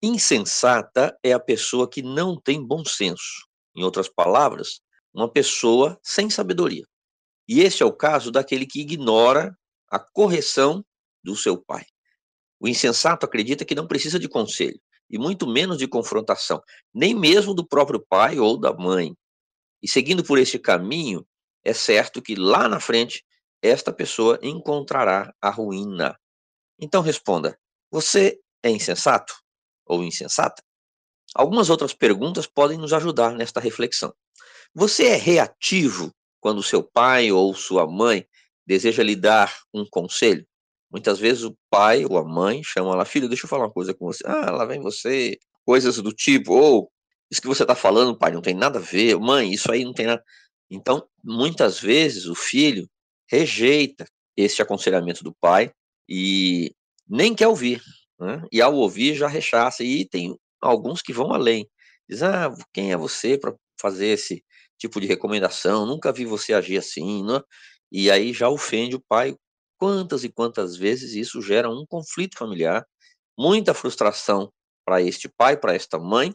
Insensata é a pessoa que não tem bom senso. Em outras palavras, uma pessoa sem sabedoria. E esse é o caso daquele que ignora a correção do seu pai. O insensato acredita que não precisa de conselho, e muito menos de confrontação, nem mesmo do próprio pai ou da mãe. E seguindo por este caminho, é certo que lá na frente esta pessoa encontrará a ruína. Então responda: você é insensato ou insensata? Algumas outras perguntas podem nos ajudar nesta reflexão. Você é reativo quando seu pai ou sua mãe deseja lhe dar um conselho? Muitas vezes o pai ou a mãe chamam lá, filho, deixa eu falar uma coisa com você. Ah, lá vem você. Coisas do tipo, ou isso que você está falando, pai, não tem nada a ver. Mãe, isso aí não tem nada. Então, muitas vezes o filho rejeita esse aconselhamento do pai e nem quer ouvir. Né? E ao ouvir já rechaça. E tem alguns que vão além. Diz, ah, quem é você para fazer esse tipo de recomendação? Nunca vi você agir assim. Né? E aí já ofende o pai. Quantas e quantas vezes isso gera um conflito familiar, muita frustração para este pai, para esta mãe,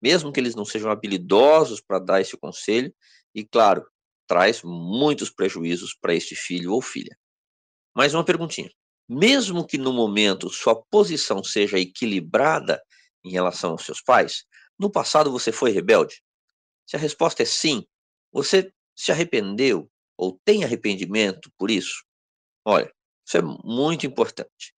mesmo que eles não sejam habilidosos para dar esse conselho, e claro, traz muitos prejuízos para este filho ou filha. Mais uma perguntinha. Mesmo que no momento sua posição seja equilibrada em relação aos seus pais, no passado você foi rebelde? Se a resposta é sim, você se arrependeu ou tem arrependimento por isso? Olha, isso é muito importante.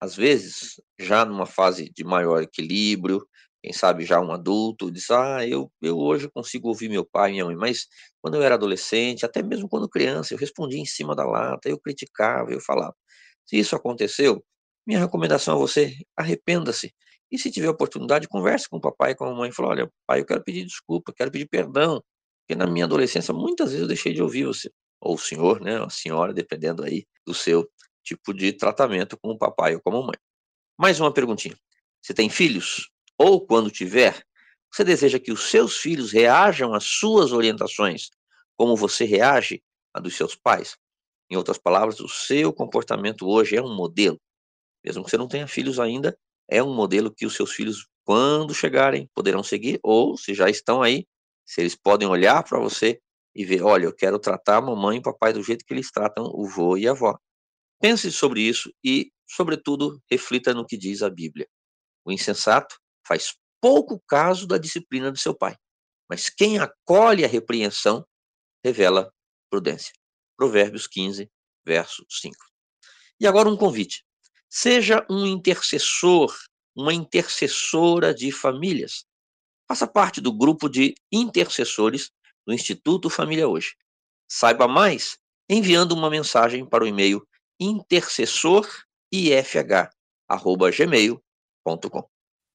Às vezes, já numa fase de maior equilíbrio, quem sabe já um adulto, diz: Ah, eu, eu hoje consigo ouvir meu pai e minha mãe, mas quando eu era adolescente, até mesmo quando criança, eu respondia em cima da lata, eu criticava, eu falava. Se isso aconteceu, minha recomendação a você: arrependa-se. E se tiver oportunidade, converse com o papai e com a mamãe. Fala: olha, pai, eu quero pedir desculpa, quero pedir perdão, porque na minha adolescência muitas vezes eu deixei de ouvir você, ou o senhor, né, a senhora, dependendo aí do seu tipo de tratamento com o papai ou com a mamãe. Mais uma perguntinha: você tem filhos? Ou quando tiver, você deseja que os seus filhos reajam às suas orientações como você reage a dos seus pais? Em outras palavras, o seu comportamento hoje é um modelo. Mesmo que você não tenha filhos ainda, é um modelo que os seus filhos, quando chegarem, poderão seguir, ou se já estão aí, se eles podem olhar para você e ver, olha, eu quero tratar a mamãe e o papai do jeito que eles tratam o vô e a avó. Pense sobre isso e, sobretudo, reflita no que diz a Bíblia. O insensato faz pouco caso da disciplina de seu pai, mas quem acolhe a repreensão revela prudência. Provérbios 15, verso 5. E agora um convite. Seja um intercessor, uma intercessora de famílias. Faça parte do grupo de intercessores do Instituto Família Hoje. Saiba mais enviando uma mensagem para o e-mail intercessorifh@gmail.com.